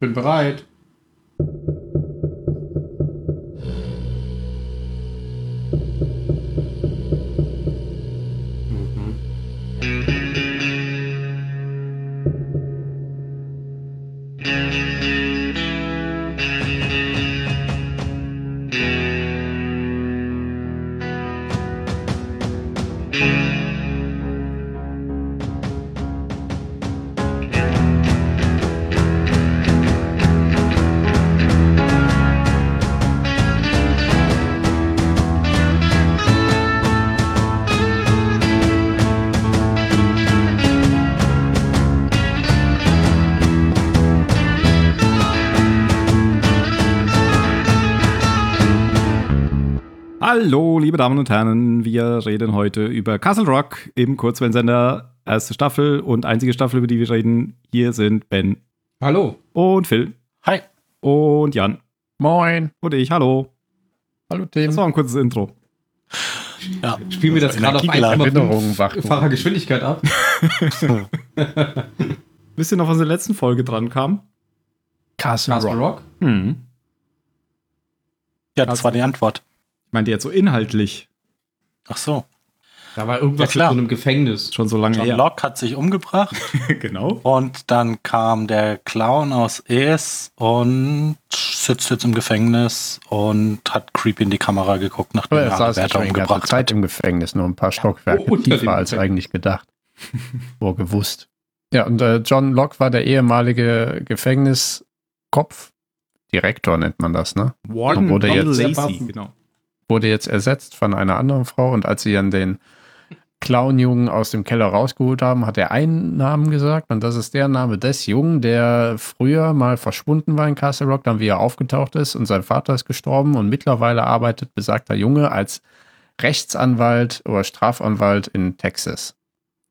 Bin bereit. Hallo, liebe Damen und Herren, wir reden heute über Castle Rock im Kurzwellensender, erste Staffel und einzige Staffel, über die wir reden. Hier sind Ben. Hallo. Und Phil. Hi. Und Jan. Moin. Und ich, hallo. Hallo Tim. Das war ein kurzes Intro. Ja, spielen wir das gerade auf 1,5-facher Geschwindigkeit ab? Wisst ihr noch, was in der letzten Folge dran kam? Castle, Castle Rock. Rock? Hm. Ja, das war die Antwort. Ich meinte jetzt so inhaltlich. Ach so. Da war irgendwas Ja, klar. mit so einem Gefängnis. Schon so lange John her. Locke hat sich umgebracht genau. und dann kam der Clown aus Es und sitzt jetzt im Gefängnis und hat creepy in die Kamera geguckt, nachdem er er saß ja Wärter schon die ganze umgebracht Zeit hat. im Gefängnis, nur ein paar Stockwerke Oh, tiefer als eigentlich gedacht. Wohl gewusst. Ja, und äh, John Locke war der ehemalige Gefängniskopf. Direktor nennt man das, ne? Warden Wurde Donald jetzt- Lacey, genau. Wurde jetzt ersetzt von einer anderen Frau und als sie dann den Clownjungen aus dem Keller rausgeholt haben, hat er einen Namen gesagt und das ist der Name des Jungen, der früher mal verschwunden war in Castle Rock, dann wieder aufgetaucht ist und sein Vater ist gestorben und mittlerweile arbeitet besagter Junge als Rechtsanwalt oder Strafanwalt in Texas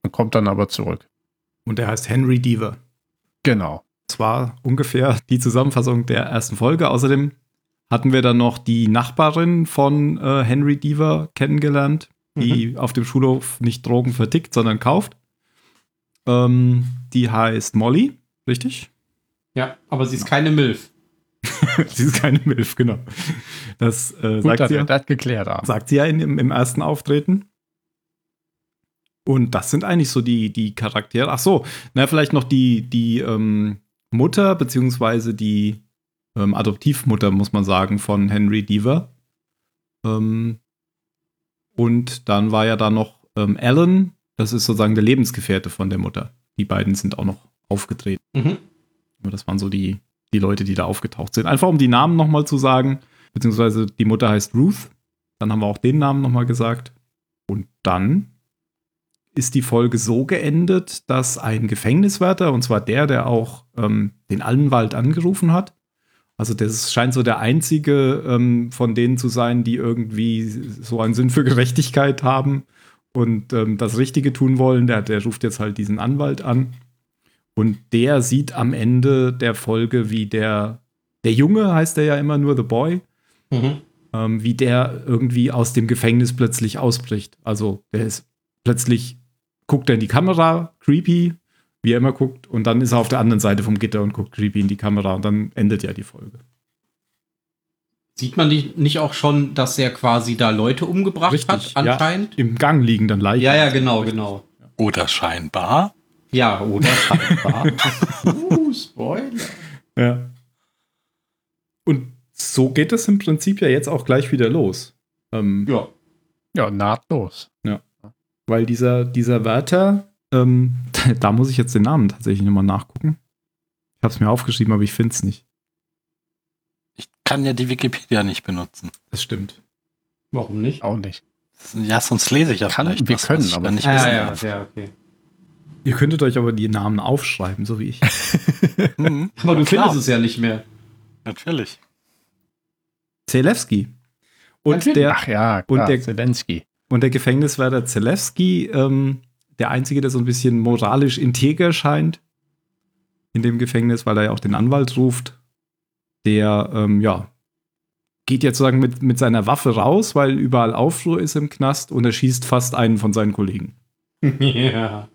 und kommt dann aber zurück. Und der heißt Henry Deaver. Genau. Das war ungefähr die Zusammenfassung der ersten Folge. Außerdem hatten wir dann noch die Nachbarin von äh, Henry Deaver kennengelernt, die auf dem Schulhof nicht Drogen vertickt, sondern kauft. Ähm, die heißt Molly, richtig? Ja, aber sie ist keine Milf. sie ist keine Milf, genau. Das äh, Gut, sagt, dass sie, ja, das geklärt haben. sagt sie ja in, im, im ersten Auftreten. Und das sind eigentlich so die, die Charaktere. Ach so, na, vielleicht noch die, die ähm, Mutter, beziehungsweise die ähm, Adoptivmutter, muss man sagen, von Henry Deaver. Ähm, und dann war ja da noch ähm, Alan, das ist sozusagen der Lebensgefährte von der Mutter. Die beiden sind auch noch aufgetreten. Mhm. Aber das waren so die, die Leute, die da aufgetaucht sind. Einfach um die Namen nochmal zu sagen, beziehungsweise die Mutter heißt Ruth. Dann haben wir auch den Namen nochmal gesagt. Und dann ist die Folge so geendet, dass ein Gefängniswärter, und zwar der, der auch ähm, den Allenwald angerufen hat, also das scheint so der einzige ähm, von denen zu sein, die irgendwie so einen Sinn für Gerechtigkeit haben und ähm, das Richtige tun wollen. Der, der ruft jetzt halt diesen Anwalt an. Und der sieht am Ende der Folge, wie der, der Junge heißt der ja immer nur The Boy, Mhm. ähm, wie der irgendwie aus dem Gefängnis plötzlich ausbricht. Also der ist plötzlich, guckt er in die Kamera, creepy, wie er immer guckt, und dann ist er auf der anderen Seite vom Gitter und guckt creepy in die Kamera und dann endet ja die Folge. Sieht man nicht, auch schon, dass er quasi da Leute umgebracht Richtig, hat, anscheinend? Im Gang liegen dann Leichen. Ja, ja, genau, genau. Oder scheinbar. Ja, oder scheinbar. uh, Spoiler. Ja. Und so geht es im Prinzip ja jetzt auch gleich wieder los. Ähm, Ja. Ja, nahtlos. Weil dieser, dieser Wärter, ähm, da muss ich jetzt den Namen tatsächlich nochmal nachgucken. Ich habe es mir aufgeschrieben, aber ich finde es nicht. Ich kann ja die Wikipedia nicht benutzen. Das stimmt. Warum nicht? Auch nicht. Ja, sonst lese ich ja Kann- vielleicht wir was, können, was aber- nicht wissen ja, darf. ja, okay. Ihr könntet euch aber die Namen aufschreiben, so wie ich. Mhm, Aber du findest es ja nicht mehr. natürlich. Zelewski. Und Natürlich. der, Ach ja, Und klar, der- Zelensky. und der Gefängniswärter Zelewski, ähm, der Einzige, der so ein bisschen moralisch integer scheint in dem Gefängnis, weil er ja auch den Anwalt ruft, der, ähm, ja, geht jetzt sozusagen mit, mit seiner Waffe raus, weil überall Aufruhr ist im Knast und er schießt fast einen von seinen Kollegen. ja.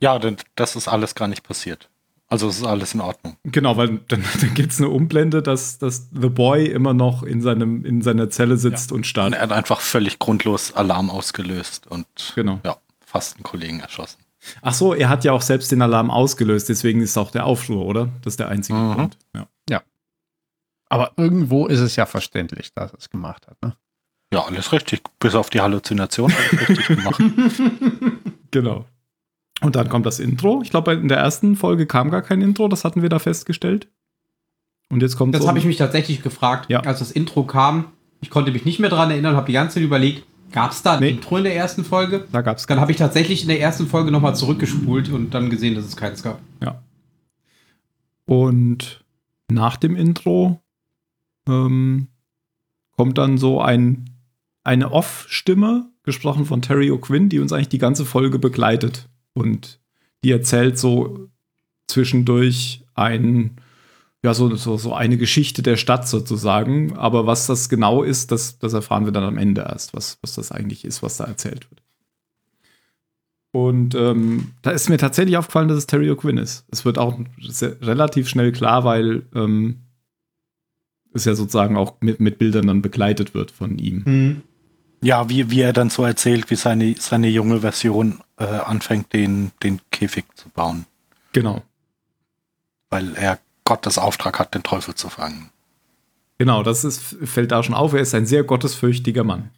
Ja, denn das ist alles gar nicht passiert. Also es ist alles in Ordnung. Genau, weil dann, dann gibt es eine Umblende, dass, dass The Boy immer noch in, seinem, in seiner Zelle sitzt und Und starrt. er hat einfach völlig grundlos Alarm ausgelöst und Genau. ja, fast einen Kollegen erschossen. Ach so, er hat ja auch selbst den Alarm ausgelöst, deswegen ist auch der Aufruhr, oder? Das ist der einzige Mhm. Grund. Ja. Aber irgendwo ist es ja verständlich, dass er es gemacht hat. Ne? Ja, alles richtig. Bis auf die Halluzination alles richtig gemacht. Genau. Und dann kommt das Intro. Ich glaube, in der ersten Folge kam gar kein Intro, das hatten wir da festgestellt. Und jetzt kommt Das so habe ich mich tatsächlich gefragt, Ja. als das Intro kam. Ich konnte mich nicht mehr dran erinnern, habe die ganze Zeit überlegt, gab es da ein Nee. Intro in der ersten Folge? da gab es Dann habe ich tatsächlich in der ersten Folge nochmal zurückgespult und dann gesehen, dass es keins gab. Ja. Und nach dem Intro ähm, kommt dann so ein, eine Off-Stimme, gesprochen von Terry O'Quinn, die uns eigentlich die ganze Folge begleitet. Und die erzählt so zwischendurch ein, ja, so, so, so eine Geschichte der Stadt sozusagen. Aber was das genau ist, das, das erfahren wir dann am Ende erst, was, was das eigentlich ist, was da erzählt wird. Und ähm, da ist mir tatsächlich aufgefallen, dass es Terry O'Quinn ist. Es wird auch sehr, relativ schnell klar, weil ähm, es ja sozusagen auch mit, mit Bildern dann begleitet wird von ihm. Ja, wie, wie er dann so erzählt, wie seine, seine junge Version äh, anfängt, den, den Käfig zu bauen. Genau. Weil er Gottes Auftrag hat, den Teufel zu fangen. Genau, das ist, fällt da schon auf. Er ist ein sehr gottesfürchtiger Mann.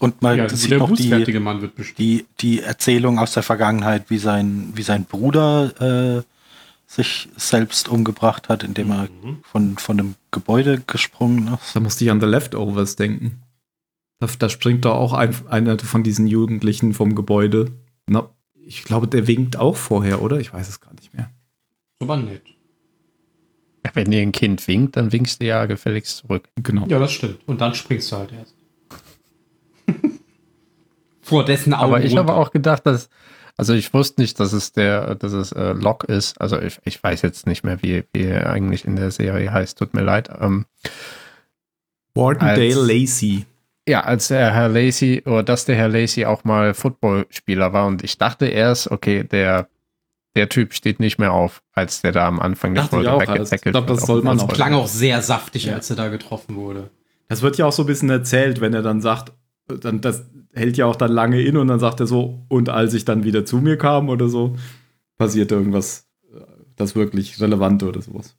Und man Ja, sieht der noch die, die, die Erzählung aus der Vergangenheit, wie sein, wie sein Bruder äh, sich selbst umgebracht hat, indem er von, von einem Gebäude gesprungen ist. Da musste ich an The Leftovers denken. Da, da springt doch auch ein, einer von diesen Jugendlichen vom Gebäude. Na, ich glaube, der winkt auch vorher, oder? Ich weiß es gar nicht mehr. So war nett. Wenn dir ein Kind winkt, dann winkst du ja gefälligst zurück. Genau. Ja, das stimmt. Und dann springst du halt erst. Vor dessen Augen. Aber ich runter. habe auch gedacht, dass, also ich wusste nicht, dass es der, dass es äh, Locke ist. Also ich, ich weiß jetzt nicht mehr, wie, wie er eigentlich in der Serie heißt. Tut mir leid. Ähm, Wardendale Lacey. ja, als der Herr Lacey, oder dass der Herr Lacey auch mal Footballspieler war und ich dachte erst, okay, der, der Typ steht nicht mehr auf, als der da am Anfang ich auch, also ich glaub, das wird. soll man Das auch- klang auch sehr saftig, Ja. als er da getroffen wurde. Das wird ja auch so ein bisschen erzählt, wenn er dann sagt, dann, das hält ja auch dann lange in und dann sagt er so, und als ich dann wieder zu mir kam oder so, passiert irgendwas, äh, das wirklich Relevante oder sowas.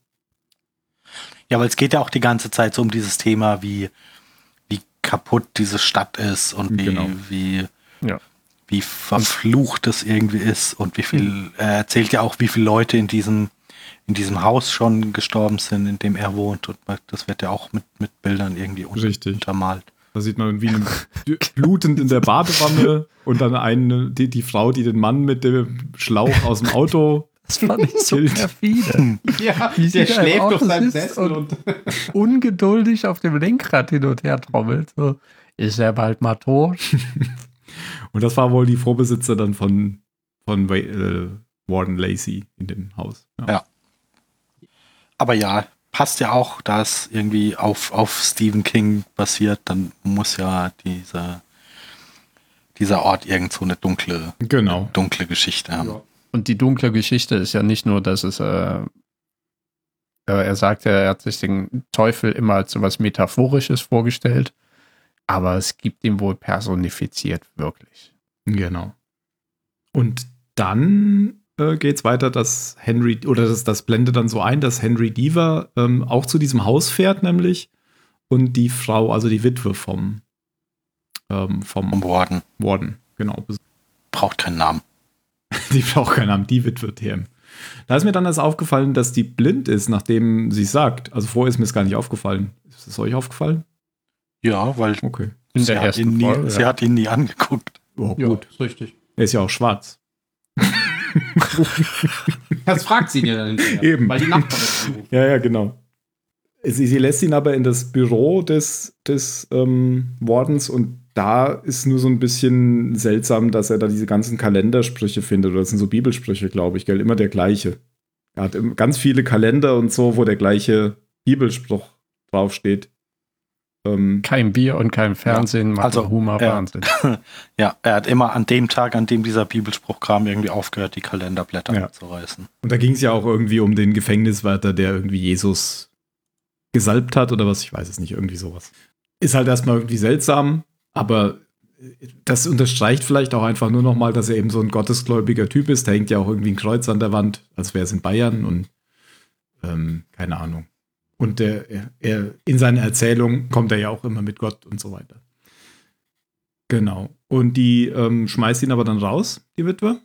Ja, weil es geht ja auch die ganze Zeit so um dieses Thema, wie, wie kaputt diese Stadt ist und wie, Genau. wie, Ja. Wie verflucht es irgendwie ist und wie viel, er erzählt ja auch, wie viele Leute in diesem, in diesem Haus schon gestorben sind, in dem er wohnt und das wird ja auch mit, mit Bildern irgendwie un Richtig. untermalt. Da sieht man wie einen blutend in der Badewanne und dann eine, die, die Frau, die den Mann mit dem Schlauch aus dem Auto. Das fand ich so perfide. Ja, Wie der schläft auf seinem Sessel und- und, Ungeduldig auf dem Lenkrad hin und her trommelt. So, ist er bald mal tot? Und das war wohl die Vorbesitzer dann von, von äh, Warden Lacey in dem Haus. Ja. Aber ja, passt ja auch, da es irgendwie auf, auf Stephen King basiert, dann muss ja dieser, dieser Ort irgend so eine dunkle, Genau. dunkle Geschichte haben. Ja. Und die dunkle Geschichte ist ja nicht nur, dass es, äh, äh, er sagt ja, er hat sich den Teufel immer als so was Metaphorisches vorgestellt, aber es gibt ihn wohl personifiziert, wirklich. Genau. Und dann äh, geht es weiter, dass Henry, oder das, das blendet dann so ein, dass Henry Deaver ähm, auch zu diesem Haus fährt, nämlich, und die Frau, also die Witwe vom, ähm, vom Um Warden. Warden, genau. Braucht keinen Namen. Die braucht keinen Namen, die Witwe TM. Da ist mir dann erst aufgefallen, dass die blind ist, nachdem sie sagt. Also vorher ist mir es gar nicht aufgefallen. Ist es euch aufgefallen? Ja, weil Okay. In sie, der hat ihn ersten nie, Folge. sie hat ihn nie angeguckt. Oh, ja, gut. ist richtig. Er ist ja auch schwarz. Das fragt sie ihn ja dann hinterher, Eben. Weil die Nachbarin. Ja, ja, genau. Sie, sie lässt ihn aber in das Büro des, des ähm, Wardens und da ist nur so ein bisschen seltsam, dass er da diese ganzen Kalendersprüche findet. Oder das sind so Bibelsprüche, glaube ich, gell? Immer der gleiche. Er hat ganz viele Kalender und so, wo der gleiche Bibelspruch draufsteht. Ähm, Kein Bier und kein Fernsehen macht also, Humor ja. Wahnsinn. Ja, er hat immer an dem Tag, an dem dieser Bibelspruch kam, irgendwie aufgehört, die Kalenderblätter Ja. zu reißen. Und da ging es ja auch irgendwie um den Gefängniswärter, der irgendwie Jesus gesalbt hat oder was, ich weiß es nicht, irgendwie sowas. Ist halt erstmal irgendwie seltsam, aber das unterstreicht vielleicht auch einfach nur nochmal, dass er eben so ein gottesgläubiger Typ ist. Da hängt ja auch irgendwie ein Kreuz an der Wand, als wäre es in Bayern und ähm, keine Ahnung. Und der, er, er, in seiner Erzählung kommt er ja auch immer mit Gott und so weiter. Genau. Und die ähm, schmeißt ihn aber dann raus, die Witwe.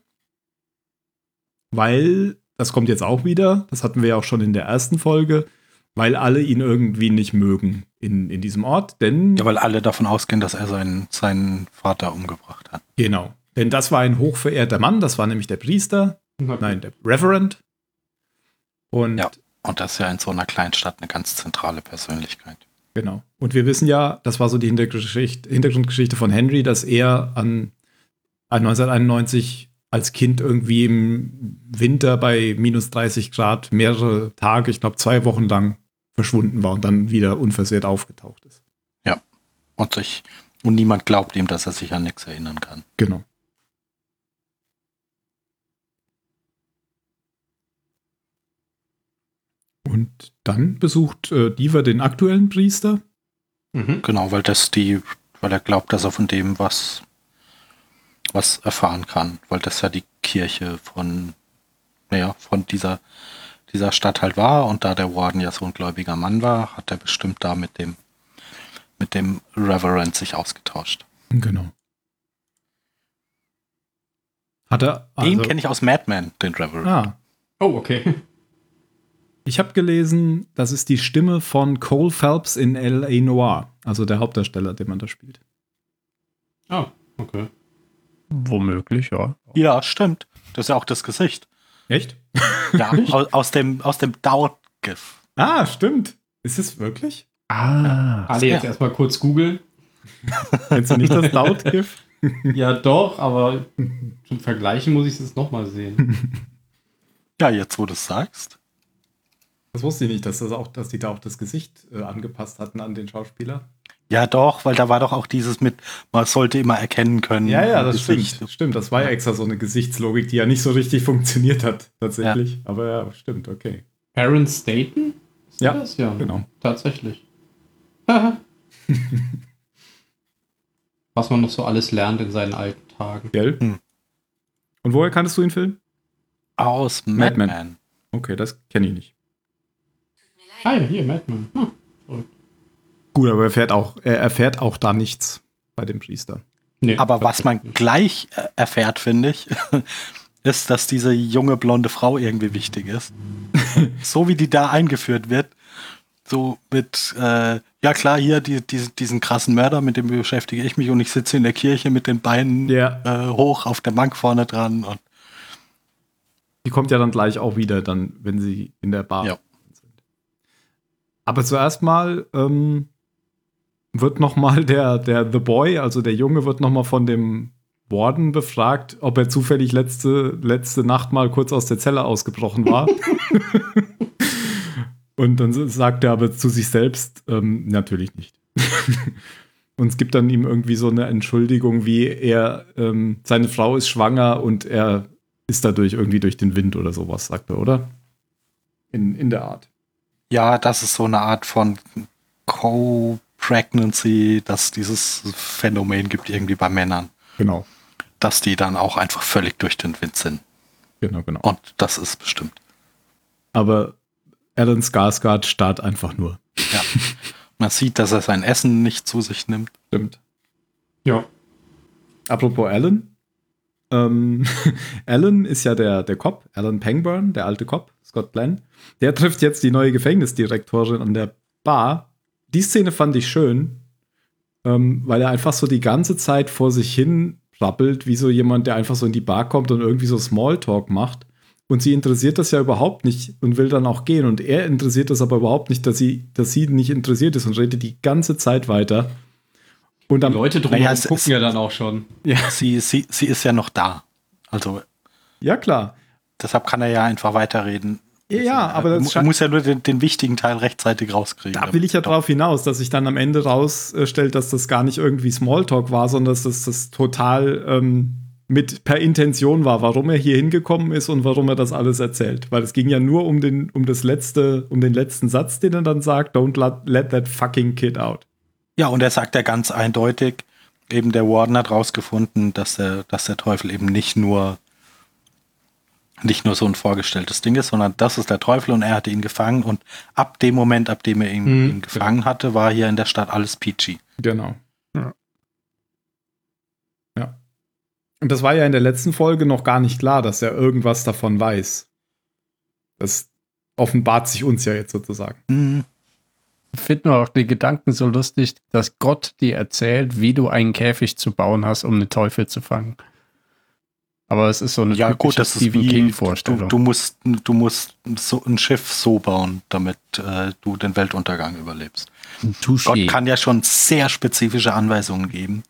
Weil, das kommt jetzt auch wieder, das hatten wir ja auch schon in der ersten Folge, weil alle ihn irgendwie nicht mögen in, in diesem Ort. Denn, Ja, weil alle davon ausgehen, dass er seinen, seinen Vater umgebracht hat. genau. Denn das war ein hochverehrter Mann, das war nämlich der Priester, nein, der Reverend. Und Ja. Und das ist ja in so einer Kleinstadt eine ganz zentrale Persönlichkeit. Genau. Und wir wissen ja, das war so die Hintergrundgeschichte, Hintergrundgeschichte von Henry, dass er an, an 1991 als Kind irgendwie im Winter bei minus 30 Grad mehrere Tage, ich glaube zwei Wochen lang verschwunden war und dann wieder unversehrt aufgetaucht ist. Und, sich, und niemand glaubt ihm, dass er sich an nichts erinnern kann. Genau. Und dann besucht äh, Diva den aktuellen Priester. Mhm. Genau, weil das die, weil er glaubt, dass er von dem was, was erfahren kann. Weil das ja die Kirche von, naja, von dieser, dieser Stadt halt war. Und da der Warden ja so ein gläubiger Mann war, hat er bestimmt da mit dem, mit dem Reverend sich ausgetauscht. Genau. Hat er. den also- kenne ich aus Mad Men, den Reverend. Ah, Oh, okay. Ich habe gelesen, das ist die Stimme von Cole Phelps in L.A. Noir, also der Hauptdarsteller, den man da spielt. Ah, okay. Womöglich, ja. Ja, stimmt. Das ist ja auch das Gesicht. Echt? Ja, aus, aus dem, aus dem Doubt-GIF. Ah, stimmt. Ist es wirklich? Ah, Alle jetzt Ja. erstmal kurz googeln. Kennst du nicht das Laut-GIF? Ja, doch, aber zum Vergleichen muss ich es nochmal sehen. Ja, jetzt wo du es sagst. Das wusste ich nicht, dass, das auch, dass die da auch das Gesicht äh, angepasst hatten an den Schauspieler. Ja, doch, weil da war doch auch dieses mit, man sollte immer erkennen können. Ja, ja, das Gesicht. stimmt. Stimmt, das war ja extra so eine Gesichtslogik, die ja nicht so richtig funktioniert hat, tatsächlich. Aber ja, stimmt, okay. Aaron Staten? Ist Ja, das? ja, genau. Tatsächlich. Haha. Was man noch so alles lernt in seinen alten Tagen. Gell? Hm. Und woher kanntest du den Film? Aus Mad Men. Madman. Okay, das kenne ich nicht. Ah ja, hier, Madman. Hm. Gut, aber er erfährt auch, er erfährt auch da nichts bei dem Priester. Nee, Aber was man tatsächlich. gleich äh, erfährt, finde ich, ist, dass diese junge blonde Frau irgendwie wichtig ist. so wie die da eingeführt wird, so mit, äh, ja klar, hier die, die, diesen krassen Mörder, mit dem beschäftige ich mich und ich sitze in der Kirche mit den Beinen Ja. äh, hoch auf der Bank vorne dran und Die kommt ja dann gleich auch wieder, dann, wenn sie in der Bar Ja. Aber zuerst mal ähm, wird noch mal der, der The Boy, also der Junge, wird noch mal von dem Warden befragt, ob er zufällig letzte, letzte Nacht mal kurz aus der Zelle ausgebrochen war. Und dann sagt er aber zu sich selbst, ähm, natürlich nicht. und es gibt dann ihm irgendwie so eine Entschuldigung, wie er, ähm, seine Frau ist schwanger und er ist dadurch irgendwie durch den Wind oder sowas, sagt er, oder? In, in der Art. Ja, das ist so eine Art von Co-Pregnancy, dass dieses Phänomen gibt irgendwie bei Männern, Genau, dass die dann auch einfach völlig durch den Wind sind. genau, genau. Und das ist bestimmt. Aber Alan Skarsgård starrt einfach nur. Ja. Man sieht, dass er sein Essen nicht zu sich nimmt. Stimmt. Ja. Apropos Alan. Ähm, Alan ist ja der, der Cop, Alan Pangburn, der alte Cop, Scott Glenn. Der trifft jetzt die neue Gefängnisdirektorin an der Bar. Die Szene fand ich schön, ähm, weil er einfach so die ganze Zeit vor sich hin brabbelt, wie so jemand, der einfach so in die Bar kommt und irgendwie so Smalltalk macht. Und sie interessiert das ja überhaupt nicht und will dann auch gehen. Und er interessiert das aber überhaupt nicht, dass sie, dass sie nicht interessiert ist und redet die ganze Zeit weiter. Und Die am Leute drumherum Naja, es gucken ist- ja dann auch schon. Sie, sie, sie ist ja noch da. Also Ja, klar. deshalb kann er ja einfach weiterreden. Ja, aber das du scheint- musst ja nur den, den wichtigen Teil rechtzeitig rauskriegen. Da will ich ja drauf hinaus, dass sich dann am Ende rausstellt, dass das gar nicht irgendwie Smalltalk war, sondern dass das, das total ähm, mit per Intention war, warum er hier hingekommen ist und warum er das alles erzählt. Weil es ging ja nur um den, um das letzte, um den letzten Satz, den er dann sagt, don't let, let that fucking kid out. Ja, und er sagt ja ganz eindeutig, eben der Warden hat rausgefunden, dass der, dass der Teufel eben nicht nur nicht nur so ein vorgestelltes Ding ist, sondern das ist der Teufel und er hatte ihn gefangen und ab dem Moment, ab dem er ihn, Mhm, ihn gefangen hatte, war hier in der Stadt alles peachy. Genau. Ja. Ja. Und das war ja in der letzten Folge noch gar nicht klar, dass er irgendwas davon weiß. Das offenbart sich uns ja jetzt sozusagen. Mhm. Ich finde nur auch die Gedanken so lustig, dass Gott dir erzählt, wie du einen Käfig zu bauen hast, um den Teufel zu fangen. Aber es ist so eine Ja, gut, das ist Stephen wie, du, King-Vorstellung. du musst, du musst so ein Schiff so bauen, damit äh, du den Weltuntergang überlebst. Touché. Gott kann ja schon sehr spezifische Anweisungen geben,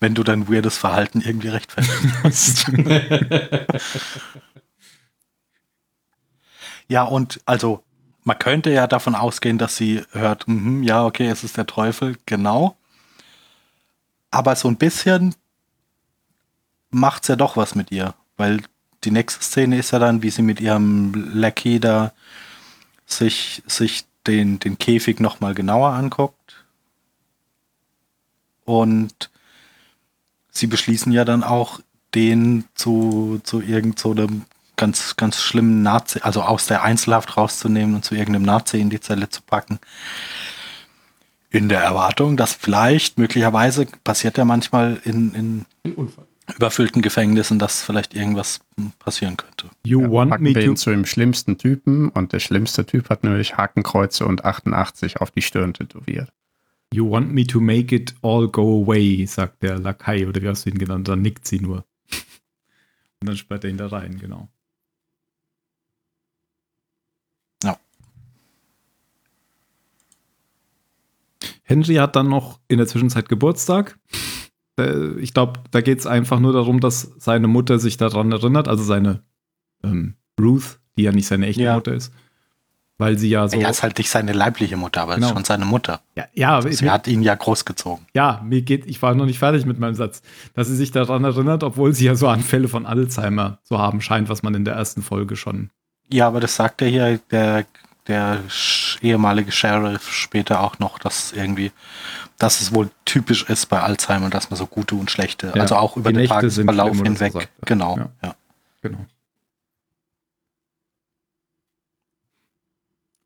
wenn du dein weirdes Verhalten irgendwie rechtfertigst. ja, und also man könnte ja davon ausgehen, dass sie hört, mhm, ja, okay, es ist der Teufel, genau. Aber so ein bisschen macht's ja doch was mit ihr, weil die nächste Szene ist ja dann, wie sie mit ihrem Lackey da sich, sich den, den Käfig nochmal genauer anguckt. Und sie beschließen ja dann auch, den zu, zu irgend so ganz, ganz schlimmen Nazi, also aus der Einzelhaft rauszunehmen und zu irgendeinem Nazi in die Zelle zu packen. In der Erwartung, dass vielleicht, möglicherweise, passiert ja manchmal in, in überfüllten Gefängnissen, dass vielleicht irgendwas passieren könnte. You want Packen me wir to ihn zu dem schlimmsten Typen und der schlimmste Typ hat nämlich Hakenkreuze und 88 auf die Stirn tätowiert. You want me to make it all go away, sagt der Lakai oder wie hast du ihn genannt? Dann nickt sie nur. Und dann sperrt er ihn da rein, genau. Ja. Henry hat dann noch in der Zwischenzeit Geburtstag. Äh, Ich glaube, da geht es einfach nur darum, dass seine Mutter sich daran erinnert, also seine ähm, Ruth, die ja nicht seine echte Ja. Mutter ist. Weil sie ja so. Er ist halt nicht seine leibliche Mutter, aber es Genau. ist schon seine Mutter. ja, ja, Sie hat ihn ja großgezogen. ja, mir geht, ich war noch nicht fertig mit meinem Satz, dass sie sich daran erinnert, obwohl sie ja so Anfälle von Alzheimer zu haben scheint, was man in der ersten Folge schon. Ja, aber das sagt er hier, der, der ehemalige Sheriff später auch noch, dass irgendwie, dass es wohl typisch ist bei Alzheimer, dass man so gute und schlechte, Ja, also auch über den Tagesverlauf oder so hinweg. sagt er. genau, Ja. ja. Genau.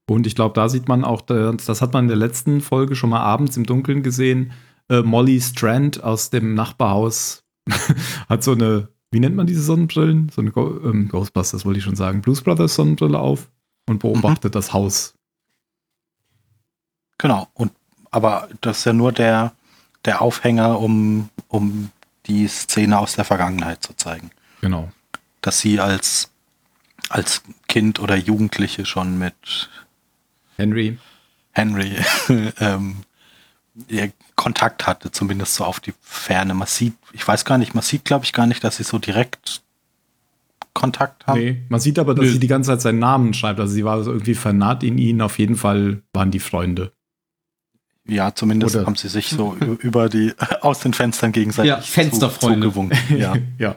Und ich glaube, da sieht man auch, das das hat man in der letzten Folge schon mal abends im Dunkeln gesehen. Äh, Molly Strand aus dem Nachbarhaus hat so eine, wie nennt man diese Sonnenbrillen? So eine Go ähm, Ghostbusters, wollte ich schon sagen. Blues Brothers Sonnenbrille auf und beobachtet das Haus. Genau. Und aber das ist ja nur der, der Aufhänger, um, um die Szene aus der Vergangenheit zu zeigen. Genau. Dass sie als, als Kind oder Jugendliche schon mit Henry. Henry ähm, ihr Kontakt hatte, zumindest so auf die Ferne. Man sieht, ich weiß gar nicht, man sieht, glaube ich, gar nicht, dass sie so direkt Kontakt haben. Nee, man sieht aber, dass Nö. sie die ganze Zeit seinen Namen schreibt. Also sie war so irgendwie vernarrt in ihn. Auf jeden Fall waren die Freunde. Ja, zumindest Oder- haben sie sich so über die, aus den Fenstern gegenseitig Ja, Fensterfreunde. zu- zugewunken. Ja. ja.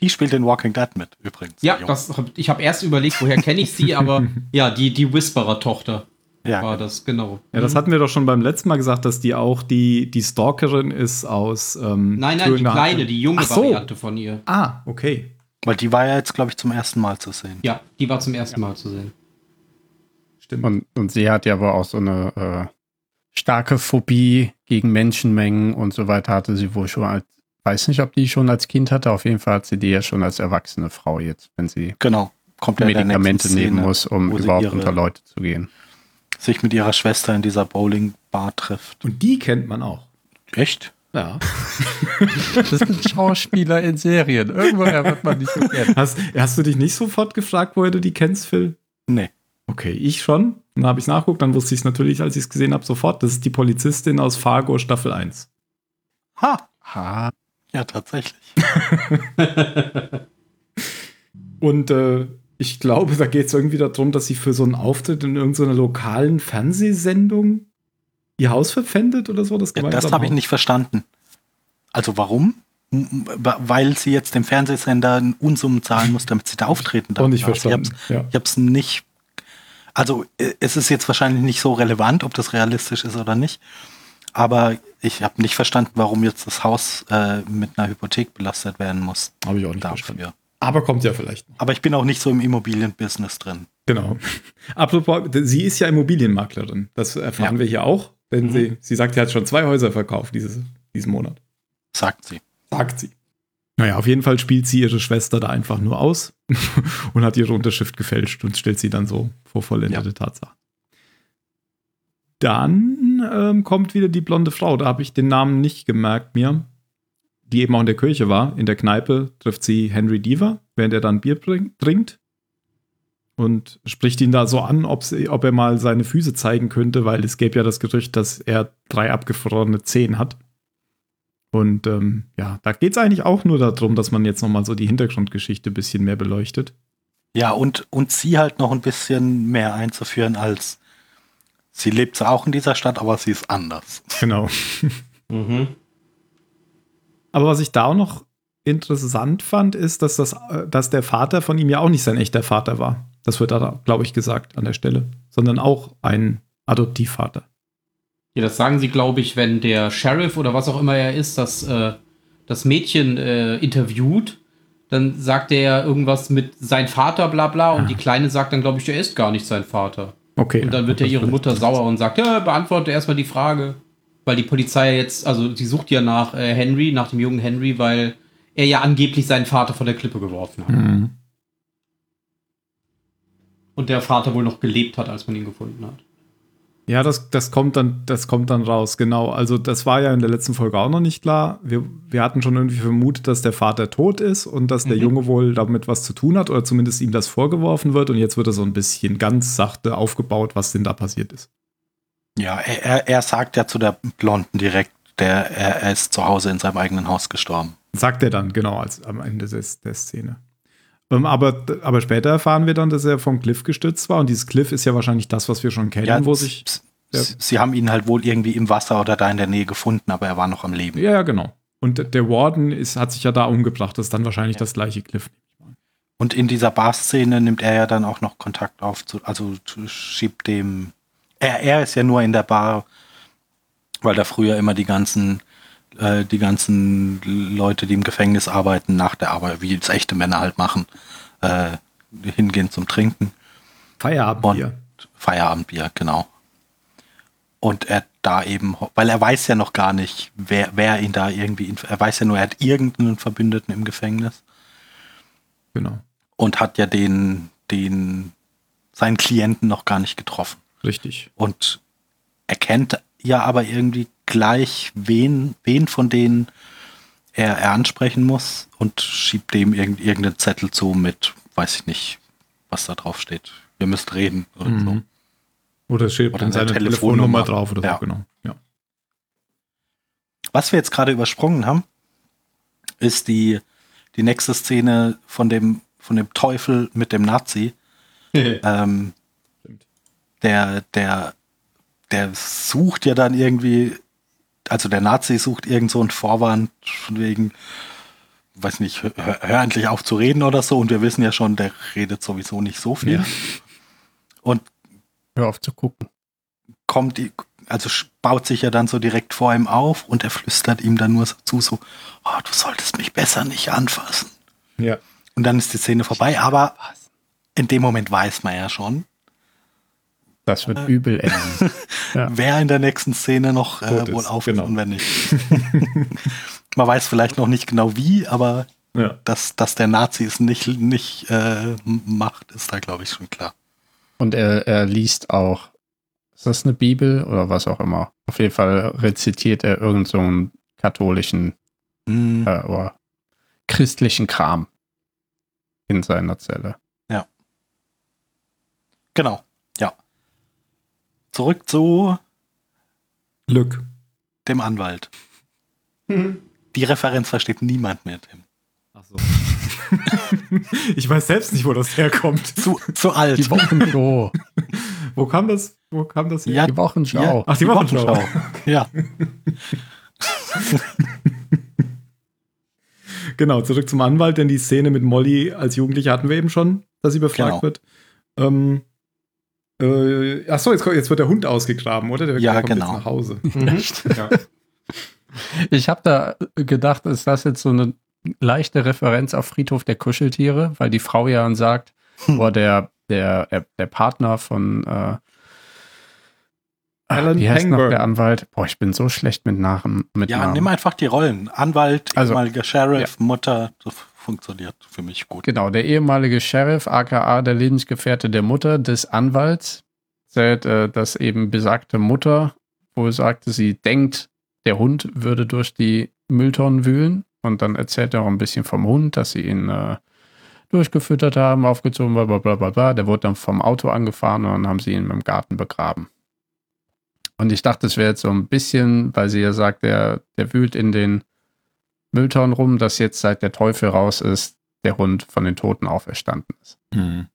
Die spielt in Walking Dead mit, übrigens. Ja, das, ich habe erst überlegt, woher kenne ich sie, aber ja, die, die Whisperer-Tochter ja, war das, genau. Ja, das hatten wir doch schon beim letzten Mal gesagt, dass die auch die, die Stalkerin ist aus. Ähm, Nein, nein, in die the kleine, die junge so. Variante von ihr. Ah, okay. weil die war ja jetzt, glaube ich, zum ersten Mal zu sehen. Ja, die war zum ersten Mal zu sehen. Stimmt. Und, und sie hat ja aber auch so eine äh, starke Phobie gegen Menschenmengen und so weiter hatte sie wohl schon als, weiß nicht, ob die schon als Kind hatte, auf jeden Fall hat sie die ja schon als erwachsene Frau jetzt, wenn sie Genau. Kommt ja Medikamente nehmen muss, um überhaupt unter Leute zu gehen. Sich mit ihrer Schwester in dieser Bowling-Bar trifft. Und die kennt man auch. Echt? Ja. Das sind Schauspieler in Serien. Irgendwoher wird man nicht so kennen. Hast, hast du dich nicht sofort gefragt, woher du die kennst, Phil? Nee. Okay, ich schon. Dann habe ich nachguckt, dann wusste ich es natürlich, als ich es gesehen habe, sofort. Das ist die Polizistin aus Fargo Staffel 1. Ha! Ha, Ja, tatsächlich. Und äh, ich glaube, da geht es irgendwie darum, dass sie für so einen Auftritt in irgendeiner lokalen Fernsehsendung ihr Haus verpfändet oder so. Das, Ja, das habe ich nicht verstanden. Also warum? Weil sie jetzt dem Fernsehsender einen Unsummen zahlen muss, damit sie da auftreten darf. Auch nicht verstanden. Ich Ja. hab's, ich hab's nicht. Also äh, es ist jetzt wahrscheinlich nicht so relevant, ob das realistisch ist oder nicht. Aber ich habe nicht verstanden, warum jetzt das Haus äh, mit einer Hypothek belastet werden muss. Habe ich auch nicht verstanden. Aber kommt ja vielleicht. Aber ich bin auch nicht so im Immobilienbusiness drin. Genau. Apropos, sie ist ja Immobilienmaklerin. Das erfahren Ja. wir hier auch. Denn Mhm. sie, sie sagt, sie hat schon zwei Häuser verkauft dieses, diesen Monat. Sagt sie. Sagt sie. Naja, auf jeden Fall spielt sie ihre Schwester da einfach nur aus und hat ihre Unterschrift gefälscht und stellt sie dann so vor vollendete Tatsache. Dann ähm, kommt wieder die blonde Frau. Da habe ich den Namen nicht gemerkt mir. Die eben auch in der Kirche war. In der Kneipe trifft sie Henry Deaver, während er dann Bier bring- trinkt. Und spricht ihn da so an, ob, sie, ob er mal seine Füße zeigen könnte, weil es gäbe ja das Gerücht, dass er drei abgefrorene Zehen hat. Und ähm, ja, da geht es eigentlich auch nur darum, dass man jetzt nochmal so die Hintergrundgeschichte ein bisschen mehr beleuchtet. Ja, und, und sie halt noch ein bisschen mehr einzuführen als sie lebt zwar auch in dieser Stadt, aber sie ist anders. Genau. Mhm. Aber was ich da auch noch interessant fand, ist, dass, das, äh, dass der Vater von ihm ja auch nicht sein echter Vater war. Das wird da, glaube ich, gesagt an der Stelle. Sondern auch ein Adoptivvater. Ja, das sagen sie, glaube ich, wenn der Sheriff oder was auch immer er ist, das, äh, das Mädchen äh, interviewt, dann sagt er irgendwas mit sein Vater, bla bla, und die Kleine sagt dann, glaube ich, der ist gar nicht sein Vater. Okay. Und dann wird ja ihre Mutter sauer und sagt, ja, beantworte erstmal die Frage. Weil die Polizei jetzt, also sie sucht ja nach äh, Henry, nach dem jungen Henry, weil er ja angeblich seinen Vater von der Klippe geworfen hat. Mhm. Und der Vater wohl noch gelebt hat, als man ihn gefunden hat. Ja, das, das, kommt dann, das kommt dann raus, genau. Also, das war ja in der letzten Folge auch noch nicht klar. Wir, wir hatten schon irgendwie vermutet, dass der Vater tot ist und dass der Mhm. Junge wohl damit was zu tun hat oder zumindest ihm das vorgeworfen wird. Und jetzt wird er so ein bisschen ganz sachte aufgebaut, was denn da passiert ist. Ja, er, er, sagt ja zu der Blonden direkt, der, er, er ist zu Hause in seinem eigenen Haus gestorben. Sagt er dann, genau, als am Ende des, der Szene. Ähm, aber, aber später erfahren wir dann, dass er vom Cliff gestützt war. Und dieses Cliff ist ja wahrscheinlich das, was wir schon kennen, wo sich. ja. sie haben ihn halt wohl irgendwie im Wasser oder da in der Nähe gefunden, aber er war noch am Leben. Ja, ja, genau. Und der- Warden ist, hat sich ja da umgebracht. Das ist dann wahrscheinlich Ja. das gleiche Cliff. Und in dieser Bar-Szene nimmt er ja dann auch noch Kontakt auf, zu, also schiebt dem. Er, er ist ja nur in der Bar, weil da früher immer die ganzen, äh, die ganzen Leute, die im Gefängnis arbeiten, nach der Arbeit, wie es echte Männer halt machen, äh, hingehen zum Trinken. Feierabendbier. Und Feierabendbier, genau. Und er da eben, weil er weiß ja noch gar nicht, wer, wer ihn da irgendwie, er weiß ja nur, er hat irgendeinen Verbündeten im Gefängnis Genau. und hat ja den, den, seinen Klienten noch gar nicht getroffen. Richtig. Und erkennt ja aber irgendwie gleich, wen, wen von denen er, er ansprechen muss und schiebt dem irgend, irgendeinen Zettel zu mit, weiß ich nicht, was da drauf steht. Wir müssen reden oder so. Mhm. Oder steht Oder dann eine seine Telefonnummer. Telefonnummer drauf oder Ja. so, genau. Ja. Was wir jetzt gerade übersprungen haben, ist die, die nächste Szene von dem, von dem Teufel mit dem Nazi. Ähm. Der, der, der sucht ja dann irgendwie, also der Nazi sucht irgend so einen Vorwand von wegen, weiß nicht, hör, hör endlich auf zu reden oder so. Und wir wissen ja schon, der redet sowieso nicht so viel. Ja. Und Hör auf zu gucken. kommt, also baut sich ja dann so direkt vor ihm auf und er flüstert ihm dann nur so zu, so, oh, du solltest mich besser nicht anfassen. ja. Und dann ist die Szene vorbei, aber in dem Moment weiß man ja schon, Das wird übel enden. Ja. wer in der nächsten Szene noch äh, wohl auf genau. und wer nicht. man weiß vielleicht noch nicht genau wie, aber ja. dass, dass der Nazi es nicht, nicht äh, macht, ist da, glaube ich, schon klar. Und er, er liest auch, ist das eine Bibel oder was auch immer? Auf jeden Fall rezitiert er irgend so einen katholischen Hm, äh, oder christlichen Kram in seiner Zelle. Genau, ja. Zurück zu Glück. dem Anwalt. Die Referenz versteht niemand mehr, Tim. Ach so. ich weiß selbst nicht, wo das herkommt. Zu, zu alt. Die Wochenshow. Wo kam das? Wo kam das her? Ja, Die Wochenschau. Ja. Ach, die, Wochenschau. Ja. Genau, zurück zum Anwalt, denn die Szene mit Molly als Jugendliche hatten wir eben schon, dass sie befragt Genau. wird. Ähm, äh, ach so, jetzt, jetzt wird der Hund ausgegraben, oder? Der Ja, kommt genau. Jetzt nach Hause. Mhm. Ja. Ich habe da gedacht, ist das jetzt so eine leichte Referenz auf Friedhof der Kuscheltiere, weil die Frau ja dann sagt, Hm. boah, der, der, der, der Partner von äh, Alan wie heißt noch Pangburn. der Anwalt? Boah, ich bin so schlecht mit Namen. Mit Ja, Namen. nimm einfach die Rollen. Anwalt, Also, ehemaliger Sheriff, Mutter. Das funktioniert für mich gut. Genau, der ehemalige Sheriff, aka der Lebensgefährte der Mutter des Anwalts, erzählt, äh, dass eben besagte Mutter wohl sagte, sie denkt, der Hund würde durch die Mülltonnen wühlen. Und dann erzählt er auch ein bisschen vom Hund, dass sie ihn äh, durchgefüttert haben, aufgezogen, bla bla bla bla. Der wurde dann vom Auto angefahren und dann haben sie ihn im Garten begraben. Und ich dachte, es wäre jetzt so ein bisschen, weil sie ja sagt, der, der wühlt in den Mülltonnen rum, dass jetzt seit der Teufel raus ist, der Hund von den Toten auferstanden ist. Mhm.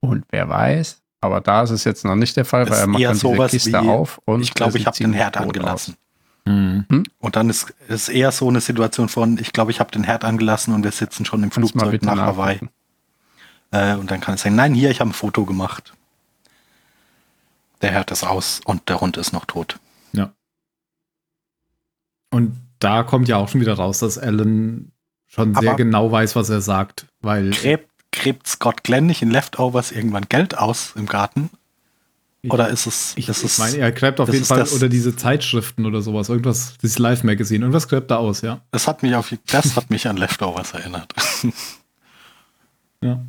Und wer weiß, aber da ist es jetzt noch nicht der Fall, Das weil er macht dann diese sowas Kiste wie, auf und ich glaube, ich habe den Herd angelassen. Mhm. Und dann ist es eher so eine Situation von, ich glaube, ich habe den Herd angelassen und wir sitzen schon im. Kannst Flugzeug nach Hawaii. Äh, und dann kann ich sagen, nein, hier, ich habe ein Foto gemacht. Der Herd ist aus und der Hund ist noch tot. Und da kommt ja auch schon wieder raus, dass Alan schon sehr Aber- genau weiß, was er sagt, weil Gräbt, gräbt Scott Glenn nicht in Leftovers irgendwann Geld aus im Garten? Oder ist es, ich, ist ich es meine, er gräbt auf jeden Fall das- oder diese Zeitschriften oder sowas, irgendwas, dieses Live-Magazin, irgendwas gräbt er aus, ja. das hat mich auf, das hat mich an Leftovers erinnert. Ja.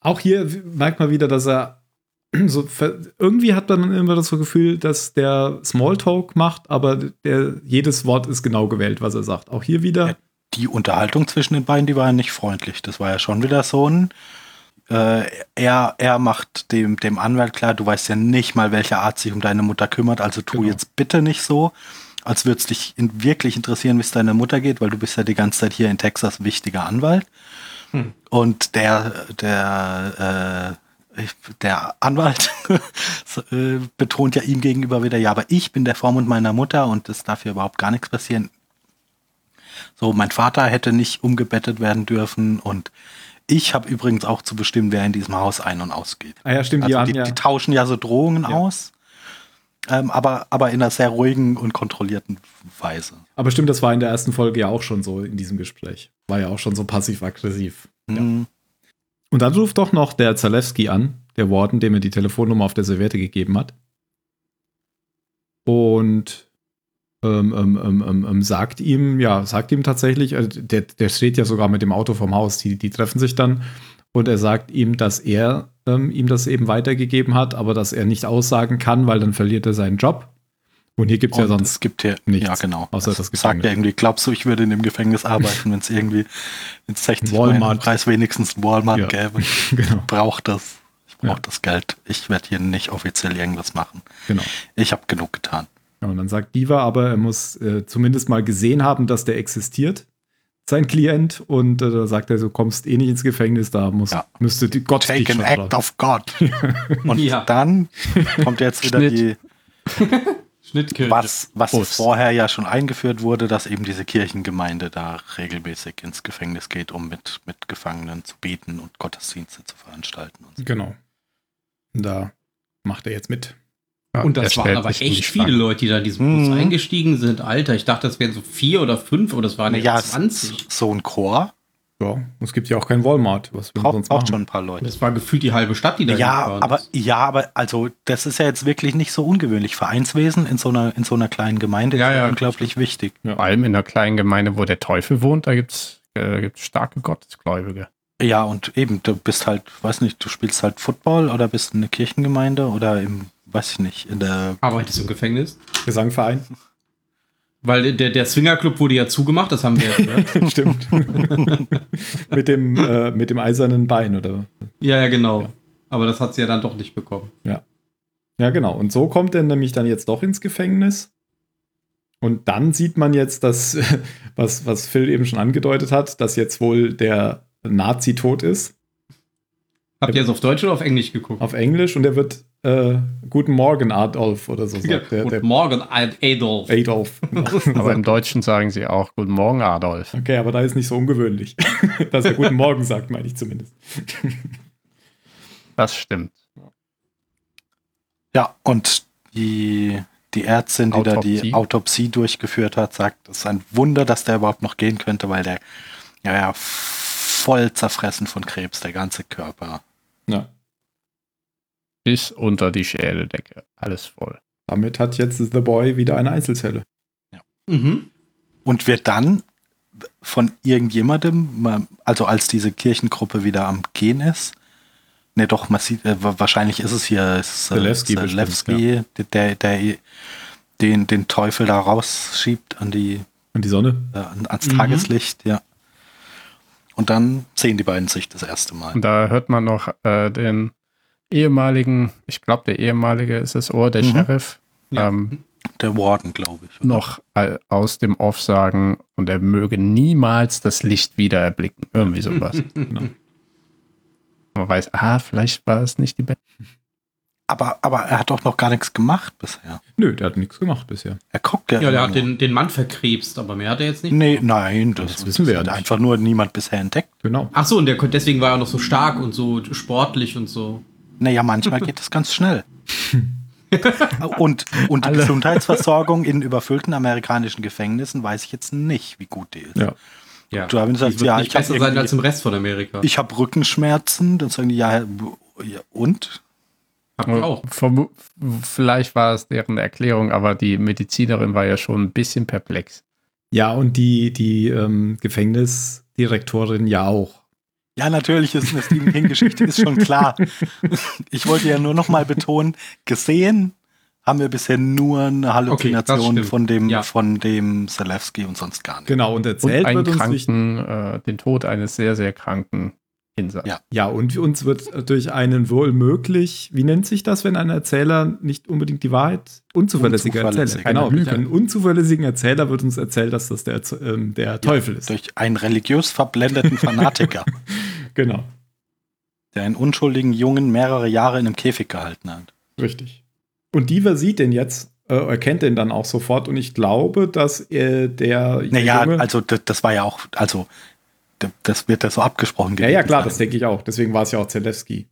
Auch hier merkt man wieder, dass er so irgendwie hat man immer das Gefühl, dass der Smalltalk macht, aber der, jedes Wort ist genau gewählt, was er sagt. Auch hier wieder. Die Unterhaltung zwischen den beiden, die war ja nicht freundlich. Das war ja schon wieder so ein, äh, er, er macht dem, dem Anwalt klar, du weißt ja nicht mal, welche Art sich um deine Mutter kümmert, also tu Genau. jetzt bitte nicht so, als würde es dich in, wirklich interessieren, wie es deiner Mutter geht, weil du bist ja die ganze Zeit hier in Texas wichtiger Anwalt. Hm. Und der, der, äh, der Anwalt äh, betont ja ihm gegenüber wieder, ja, aber ich bin der Vormund meiner Mutter und es darf hier überhaupt gar nichts passieren. So, mein Vater hätte nicht umgebettet werden dürfen und ich habe übrigens auch zu bestimmen, wer in diesem Haus ein- und ausgeht. Ah ja, stimmt, Also die, haben ja, die tauschen ja so Drohungen Ja. aus, ähm, aber, aber in einer sehr ruhigen und kontrollierten Weise. aber stimmt, das war in der ersten Folge ja auch schon so in diesem Gespräch. War ja auch schon so passiv-aggressiv. Mhm. Und dann ruft doch noch der Zalewski an, der Warden, dem er die Telefonnummer auf der Serviette gegeben hat. Und ähm, ähm, ähm, ähm, ähm, sagt ihm, ja, sagt ihm tatsächlich, äh, der, der steht ja sogar mit dem Auto vom Haus, die, die treffen sich dann und er sagt ihm, dass er ähm, ihm das eben weitergegeben hat, aber dass er nicht aussagen kann, weil dann verliert er seinen Job. Und hier gibt es ja sonst es gibt hier, nichts, ja genau. außer das sagt Gefängnis. ja irgendwie, glaubst du, ich würde in dem Gefängnis arbeiten, wenn es irgendwie in 60 Walmart. Preis wenigstens Walmart Ja. gäbe? genau, Braucht das. Ich brauche Ja. das Geld. Ich werde hier nicht offiziell irgendwas machen. genau. Ich habe genug getan. Ja, und dann sagt Diva aber, er muss äh, zumindest mal gesehen haben, dass der existiert, sein Klient. Und äh, da sagt er, du kommst eh nicht ins Gefängnis, da muss, Ja. müsste die Gott dich Take an act of God. Und Ja. dann kommt jetzt wieder die, Schnittkirche. was, was vorher ja schon eingeführt wurde, dass eben diese Kirchengemeinde da regelmäßig ins Gefängnis geht, um mit, mit Gefangenen zu beten und Gottesdienste zu veranstalten. Und so. Genau. Da macht er jetzt mit. Ja, Und das waren aber echt viele. Leute, die da in diesen Bus Mhm. eingestiegen sind. Alter, ich dachte, das wären so vier oder fünf oder es waren ja, Ja, 20. so ein Chor Ja, es gibt ja auch kein Walmart. Was wir braucht, sonst braucht machen? schon ein paar Leute. Das war gefühlt die halbe Stadt, die da Ja, aber ist. ja, aber also das ist ja jetzt wirklich nicht so ungewöhnlich. Vereinswesen in so einer in so einer kleinen Gemeinde Ja, ist ja ja, unglaublich wichtig. Vor allem in einer kleinen Gemeinde, wo der Teufel wohnt, da gibt es äh, gibt's starke Gottesgläubige. Ja, und eben, du bist halt, weiß nicht, du spielst halt Football oder bist in einer Kirchengemeinde oder im, weiß ich nicht, in der Arbeitest du im Gefängnis? Gesangverein. Weil der, der Swingerclub wurde ja zugemacht, das haben wir ja. Stimmt. mit, dem, äh, mit dem eisernen Bein, oder? ja, ja, genau. Aber das hat sie ja dann doch nicht bekommen. Ja, genau. Und so kommt er nämlich dann jetzt doch ins Gefängnis. Und dann sieht man jetzt, dass, was, was Phil eben schon angedeutet hat, dass jetzt wohl der Nazi tot ist. Habt ihr jetzt auf Deutsch oder auf Englisch geguckt? Auf Englisch und er wird äh, Guten Morgen, Adolf oder so sagt der. Guten der Morgen, Adolf. Adolf. Aber im Deutschen sagen sie auch Guten Morgen, Adolf. okay, aber da ist nicht so ungewöhnlich, dass er Guten Morgen sagt, meine ich zumindest. Das stimmt. Ja, und die, die Ärztin, die da die Autopsie. Autopsie durchgeführt hat, sagt, es ist ein Wunder, dass der überhaupt noch gehen könnte, weil der ja, ja voll zerfressen von Krebs, der ganze Körper. Ja. Bis unter die Schädeldecke. Alles voll. Damit hat jetzt The Boy wieder eine Einzelzelle. Mhm. Und wird dann von irgendjemandem, also als diese Kirchengruppe wieder am Gehen ist, ne doch, man sieht, äh, wa- wahrscheinlich ist es hier ist, äh, Zelewski bestimmt, Zelewski, der, der den, den Teufel da rausschiebt an die, Und die Sonne? äh, an- ans Mhm. Tageslicht, ja. Und dann sehen die beiden sich das erste Mal. Und da hört man noch äh, den ehemaligen, ich glaube, der ehemalige ist das Ohr, der Mhm. Sheriff, Ja. ähm, Der Warden, glaube ich. oder? noch äh, aus dem Off sagen und er möge niemals das Licht wieder erblicken. Irgendwie sowas. Genau. Man weiß, ah, vielleicht war es nicht die Beste. Aber, aber er hat doch noch gar nichts gemacht bisher. Nö, der hat nichts gemacht bisher. Er guckt ja. Ja, der hat den, den Mann verkrebst, aber mehr hat er jetzt nicht. Nee, nein, das, Das wissen wir ja hat nicht. einfach nur niemand bisher entdeckt. Genau. Ach so, und der, deswegen war er noch so stark und so sportlich und so. Naja, manchmal geht das ganz schnell. Und, und die Alle. Gesundheitsversorgung in überfüllten amerikanischen Gefängnissen weiß ich jetzt nicht, wie gut die ist. Ja. Ja. Du haben gesagt, ja, ich besser sein als im Rest von Amerika. Ich habe Rückenschmerzen, dann sagen die, ja, ja, und? Hab ich auch. Vermu- Vielleicht war es deren Erklärung, aber die Medizinerin war ja schon ein bisschen perplex. Ja, und die, die ähm, Gefängnisdirektorin ja auch. Ja, natürlich ist eine Stephen King-Geschichte, ist schon klar. Ich wollte ja nur noch mal betonen, gesehen haben wir bisher nur eine Halluzination stimmt. von dem, Ja. von dem Zelewski und sonst gar nicht. Genau, und Und erzählt einen wird uns nicht. kranken, äh, den Tod eines sehr, sehr kranken Insassen. Ja. Ja, und uns wird durch einen wohl möglich, wie nennt sich das, wenn ein Erzähler nicht unbedingt die Wahrheit, unzuverlässiger Unzuverlässig. Erzähler. Genau, Eine durch einen unzuverlässigen Erzähler wird uns erzählt, dass das der, ähm, der Teufel ist. Durch einen religiös verblendeten Fanatiker, Genau, der einen unschuldigen Jungen mehrere Jahre in einem Käfig gehalten hat. richtig. Und Diva sieht den jetzt, äh, erkennt den dann auch sofort und ich glaube, dass äh, der Naja, Junge- also das, das war ja auch, also das wird ja so abgesprochen Ja, ja, klar, sein. das denke ich auch. Deswegen war es ja auch Zelewski.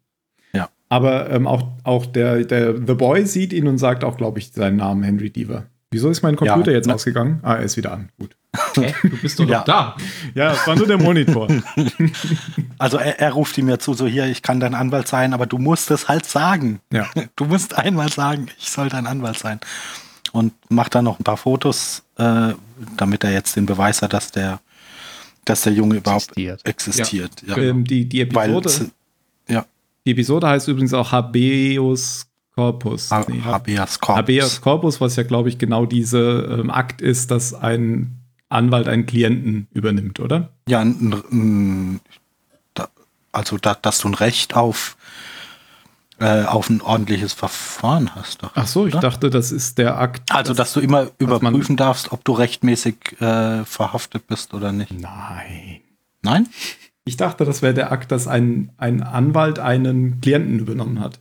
Ja. Aber ähm, auch, auch der, der The Boy sieht ihn und sagt auch, glaube ich, seinen Namen Henry Deaver. Wieso ist mein Computer Ja, jetzt ne- ausgegangen? Ah, er ist wieder an. Gut. Hä? Du bist doch Ja. noch da. Ja, es war nur der Monitor. Also er, er ruft ihm ja zu, so hier, ich kann dein Anwalt sein, aber du musst es halt sagen. ja. Du musst einmal sagen, ich soll dein Anwalt sein. Und macht dann noch ein paar Fotos, äh, damit er jetzt den Beweis hat, dass der, dass der Junge überhaupt Existiert. existiert. Ja. Ähm, die, die, Weil, Episode, ja, die Episode heißt übrigens auch Habeus Corpus. Ha- Nee, Habeas Corpus. Habeas Corpus, was ja, glaube ich, genau diese ähm, Akt ist, dass ein Anwalt einen Klienten übernimmt, oder? Ja, n, n, da, also da, dass du ein Recht auf, äh, auf ein ordentliches Verfahren hast. Doch, Ach so, ich oder? dachte, das ist der Akt. Also, dass du immer überprüfen darfst, ob du rechtmäßig äh, verhaftet bist oder nicht. Nein. Nein? Ich dachte, das wäre der Akt, dass ein, ein Anwalt einen Klienten übernommen hat.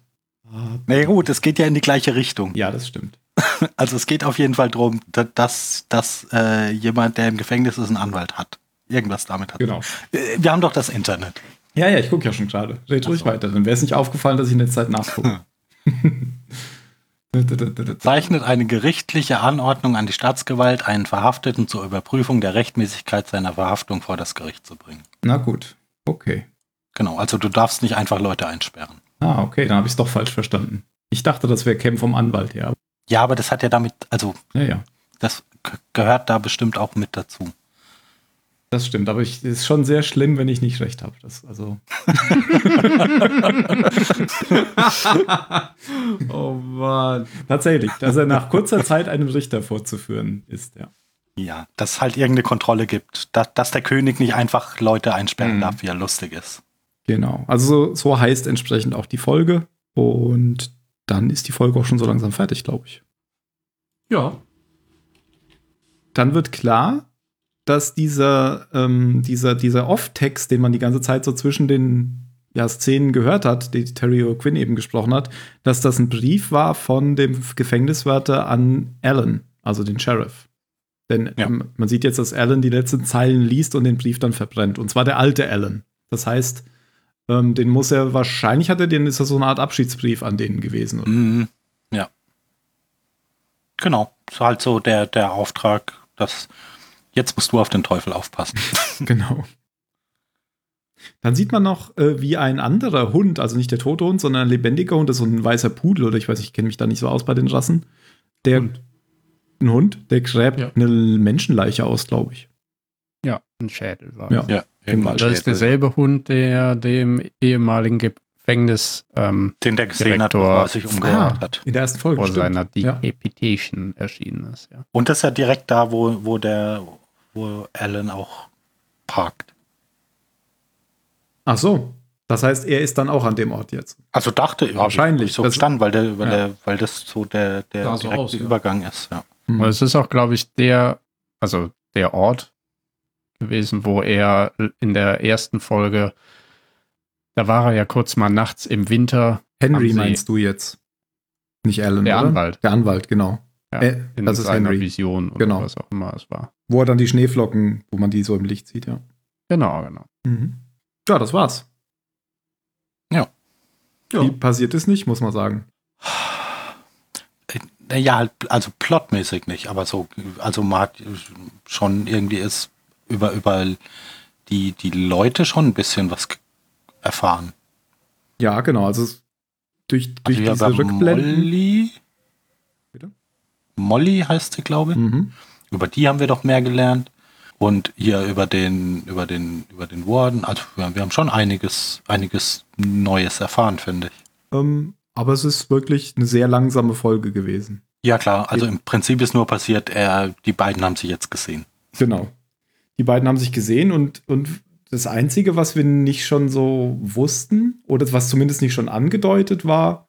Na ja, gut, es geht ja in die gleiche Richtung. Ja, das stimmt. Also es geht auf jeden Fall darum, dass, dass äh, jemand, der im Gefängnis ist, einen Anwalt hat. Irgendwas damit hat. Genau. Äh, Wir haben doch das Internet. Ja, ja, ich gucke ja schon gerade. Red ruhig so. weiter. Dann wäre es nicht aufgefallen, dass ich in der Zeit nachgucke. Zeichnet eine gerichtliche Anordnung an die Staatsgewalt, einen Verhafteten zur Überprüfung der Rechtmäßigkeit seiner Verhaftung vor das Gericht zu bringen. Na gut. Okay. Genau, also du darfst nicht einfach Leute einsperren. Ah, okay, dann habe ich es doch falsch verstanden. Ich dachte, das wäre Cam vom Anwalt, ja. Ja, aber das hat ja damit, also Ja, ja. das gehört da bestimmt auch mit dazu. Das stimmt, aber es ist schon sehr schlimm, wenn ich nicht recht habe. Das, also, oh Mann. tatsächlich, dass er nach kurzer Zeit einem Richter vorzuführen ist, ja. Ja, dass es halt irgendeine Kontrolle gibt, dass, dass der König nicht einfach Leute einsperren Mhm. darf, wie er lustig ist. Genau. Also so, so heißt entsprechend auch die Folge. Und dann ist die Folge auch schon so langsam fertig, glaube ich. Ja. Dann wird klar, dass dieser, ähm, dieser, dieser Off-Text, den man die ganze Zeit so zwischen den ja, Szenen gehört hat, die Terry O'Quinn eben gesprochen hat, dass das ein Brief war von dem Gefängniswärter an Alan, also den Sheriff. Denn Ja. ähm, man sieht jetzt, dass Alan die letzten Zeilen liest und den Brief dann verbrennt. Und zwar der alte Alan. Das heißt, ähm, den muss er wahrscheinlich hat er den, ist das so eine Art Abschiedsbrief an denen gewesen. Mhm. Ja. Genau. Ist halt so der, der Auftrag, dass jetzt musst du auf den Teufel aufpassen. Genau. Dann sieht man noch, äh, wie ein anderer Hund, also nicht der tote Hund, sondern ein lebendiger Hund, das ist so ein weißer Pudel oder ich weiß, ich kenne mich da nicht so aus bei den Rassen. Der, Hund. ein Hund, der gräbt Ja. eine Menschenleiche aus, glaube ich. Ja, ein Schädel war. Ja. Ja, irgendwann Das ist derselbe Hund, der dem ehemaligen Gefängnis ähm, Den der gesehen hat, Direktor. er sich umgebracht Ah, hat. in der ersten Folge. vor stimmt. seiner Ja. Decapitation erschienen ist. Ja. Und das ist ja direkt da, wo, wo der, wo Alan auch parkt. Ach so. Das heißt, er ist dann auch an dem Ort jetzt. Also dachte ich, Wahrscheinlich. ich so verstanden, weil der, weil Ja. der, weil das so der, der so direkte aus, ja. Übergang ist, ja. Hm. Und es ist auch, glaube ich, der, also der Ort gewesen, wo er in der ersten Folge, da war er ja kurz mal nachts im Winter Henry meinst du jetzt? Nicht Alan, Der oder? Anwalt. Der Anwalt, genau. Ja, Äh, in das ist seiner Henry. Vision oder Genau. was auch immer es war. Wo er dann die Schneeflocken, wo man die so im Licht sieht, ja. Genau, genau. Mhm. Ja, das war's. Ja. Ja. Viel passiert ist nicht, muss man sagen. Äh, Ja, halt, also plotmäßig nicht, aber so, also man hat schon irgendwie ist über, über die, die Leute schon ein bisschen was erfahren. Ja, genau. Also es- durch, durch Also diese Rückblenden. Molly. Molly heißt sie, glaube ich. Mhm. Über die haben wir doch mehr gelernt. Und hier über den, über den, über den Warden. Also wir, wir haben schon einiges, einiges Neues erfahren, finde ich. Ähm, aber es ist wirklich eine sehr langsame Folge gewesen. Ja klar, also im Prinzip ist nur passiert, er, die beiden haben sich jetzt gesehen. Genau. Die beiden haben sich gesehen und, und das Einzige, was wir nicht schon so wussten, oder was zumindest nicht schon angedeutet war,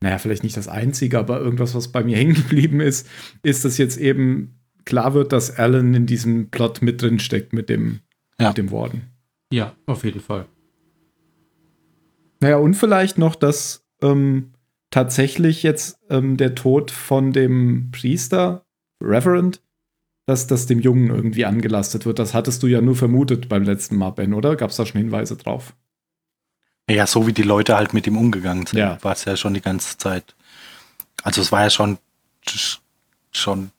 naja, vielleicht nicht das Einzige, aber irgendwas, was bei mir hängen geblieben ist, ist, dass jetzt eben klar wird, dass Alan in diesem Plot mit drin steckt mit dem, Ja. mit dem Warden. Ja, auf jeden Fall. Naja, und vielleicht noch, dass ähm, tatsächlich jetzt ähm, der Tod von dem Priester, Reverend, dass das dem Jungen irgendwie angelastet wird. Das hattest du ja nur vermutet beim letzten Mal, Ben, oder? Gab es da schon Hinweise drauf? Ja, so wie die Leute halt mit ihm umgegangen sind, Ja. war es ja schon die ganze Zeit. Also es war ja schon, schon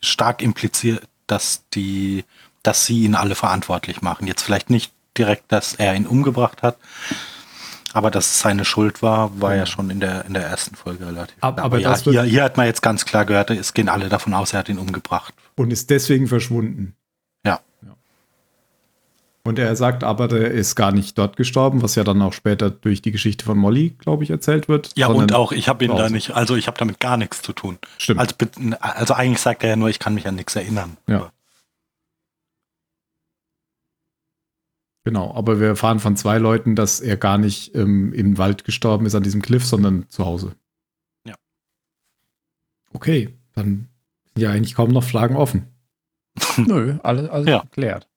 stark impliziert, dass die, dass sie ihn alle verantwortlich machen. Jetzt vielleicht nicht direkt, dass er ihn umgebracht hat, aber dass es seine Schuld war, war ja schon in der, in der ersten Folge relativ. Ab- klar. aber ja, hier, hier hat man jetzt ganz klar gehört, es gehen alle davon aus, er hat ihn umgebracht. Und ist deswegen verschwunden. Und er sagt aber, der ist gar nicht dort gestorben, was ja dann auch später durch die Geschichte von Molly, glaube ich, erzählt wird. Ja, und auch, ich habe ihn da draußen. nicht, also ich habe damit gar nichts zu tun. Stimmt. Also, also eigentlich sagt er ja nur, ich kann mich an nichts erinnern. Ja. Genau, aber wir erfahren von zwei Leuten, dass er gar nicht ähm, im Wald gestorben ist an diesem Cliff, sondern zu Hause. Ja. Okay, dann sind ja eigentlich kaum noch Fragen offen. Nö, alles, alles Ja. geklärt.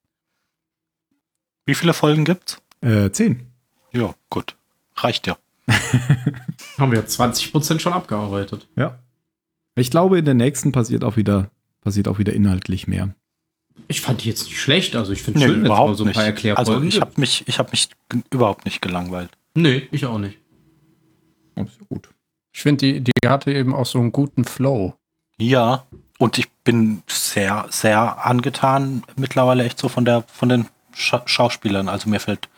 Wie viele Folgen gibt's? Äh, zehn. Ja, gut. Reicht ja. Haben wir 20% schon abgearbeitet. Ja. Ich glaube, in der nächsten passiert auch wieder, passiert auch wieder inhaltlich mehr. Ich fand die jetzt nicht schlecht. Also ich finde Nee, schön, es mal überhaupt so ein paar Erklärfolgen Also ich habe mich, ich habe mich überhaupt nicht gelangweilt. Nee, ich auch nicht. Ist ja gut. Ich finde, die, die hatte eben auch so einen guten Flow. Ja, und ich bin sehr, sehr angetan mittlerweile echt so von der, von den Scha Schauspielern. Also mir fällt,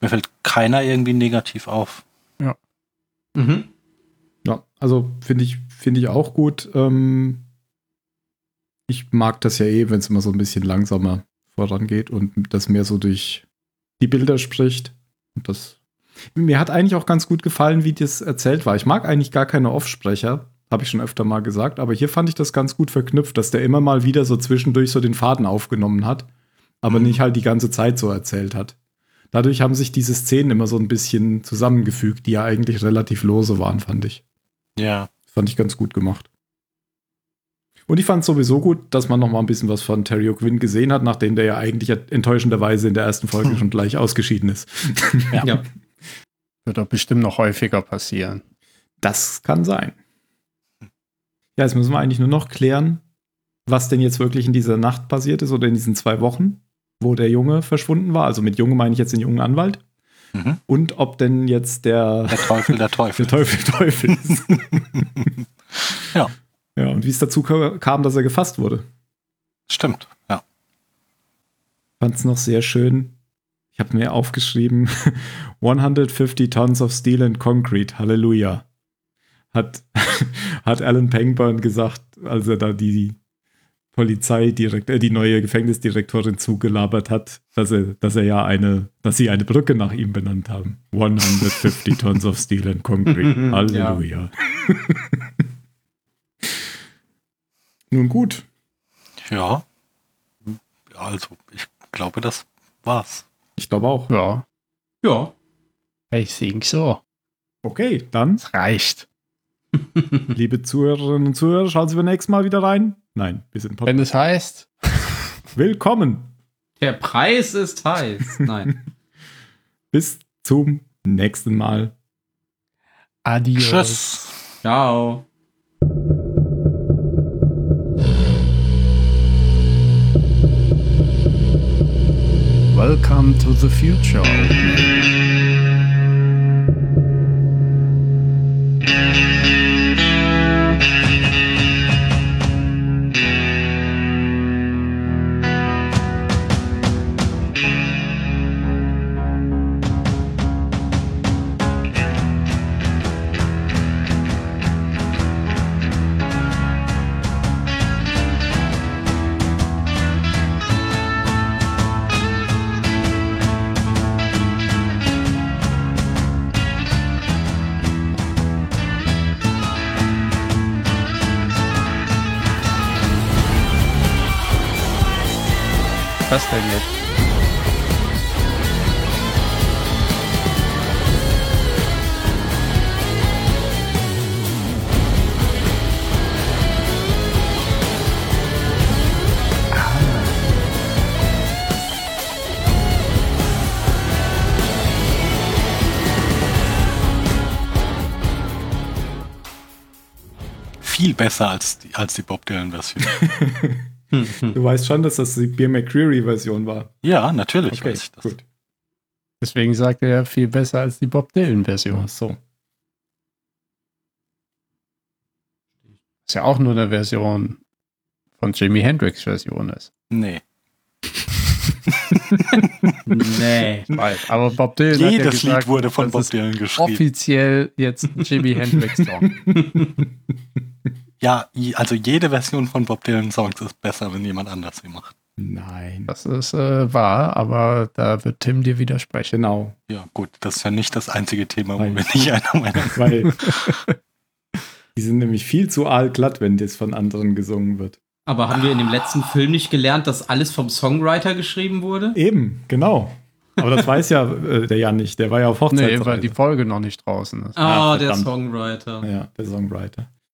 mir fällt keiner irgendwie negativ auf. Mhm. Ja, also finde ich, finde ich auch gut. Ähm, ich mag das ja eh, wenn es immer so ein bisschen langsamer vorangeht und das mehr so durch die Bilder spricht. Und das mir hat eigentlich auch ganz gut gefallen, wie das erzählt war. Ich mag eigentlich gar keine Offsprecher, habe ich schon öfter mal gesagt, aber hier fand ich das ganz gut verknüpft, dass der immer mal wieder so zwischendurch so den Faden aufgenommen hat, aber Mhm. nicht halt die ganze Zeit so erzählt hat. Dadurch haben sich diese Szenen immer so ein bisschen zusammengefügt, die ja eigentlich relativ lose waren, fand ich. Ja. Fand ich ganz gut gemacht. Und ich fand es sowieso gut, dass man noch mal ein bisschen was von Terry O'Quinn gesehen hat, nachdem der ja eigentlich enttäuschenderweise in der ersten Folge Hm. schon gleich ausgeschieden ist. Ja. Ja. Wird doch bestimmt noch häufiger passieren. Das kann sein. Ja, jetzt müssen wir eigentlich nur noch klären, was denn jetzt wirklich in dieser Nacht passiert ist oder in diesen zwei Wochen, wo der Junge verschwunden war. Also mit Junge meine ich jetzt den jungen Anwalt. Mhm. Und ob denn jetzt der, Der Teufel, der Teufel. der Teufel Teufel ist. Ja. Ja, und wie es dazu ka- kam, dass er gefasst wurde. Stimmt, ja. Fand es noch sehr schön. Ich habe mir aufgeschrieben, 150 Tons of Steel and Concrete, Halleluja. Hat, hat Alan Pangburn gesagt, als er da die Polizeidirekt, äh, die neue Gefängnisdirektorin zugelabert hat, dass er, dass er ja eine, dass sie eine Brücke nach ihm benannt haben. 150 Tons of Steel and Concrete. Halleluja. Nun gut. Ja. Ja, Also, ich glaube, das war's. Ich glaube auch. Ja, Ja. ich think so. Okay, dann Es reicht. Liebe Zuhörerinnen und Zuhörer, schauen Sie beim nächsten Mal wieder rein. Nein, wir sind Podcast. Wenn es heißt, Willkommen. Der Preis ist heiß. Nein. Bis zum nächsten Mal. adios. Tschüss. Ciao. Welcome to the future. Was denn jetzt? Viel besser als die, als die Bob Dylan-Version. Du weißt schon, dass das die Beer McCreary-Version war. ja, natürlich Okay, weiß ich das. gut. Deswegen sagt er viel besser als die Bob Dylan-Version. Ach so. Was ja auch nur eine Version von Jimi Hendrix Version ist. Nee. Nee. Weiß. Aber Bob Dylan hat ja Jedes gesagt, Lied wurde von Bob ist Dylan geschrieben. offiziell jetzt Jimi Hendrix Song. Ja, also jede Version von Bob Dylan Songs ist besser, wenn jemand anders sie macht. Nein. Das ist äh, wahr, aber da wird Tim dir widersprechen. Genau. Ja, gut, das ist ja nicht das einzige Thema, wo wir nicht einer Meinung sind. Die sind nämlich viel zu aalglatt, wenn das von anderen gesungen wird. Aber haben wir in dem letzten Film nicht gelernt, dass alles vom Songwriter geschrieben wurde? Eben, genau. Aber das weiß ja äh, der Jan nicht. Der war ja auf Nee, Hochzeitsreise. weil die Folge noch nicht draußen ist. Ah, Ah, der. Songwriter. ja, der Songwriter.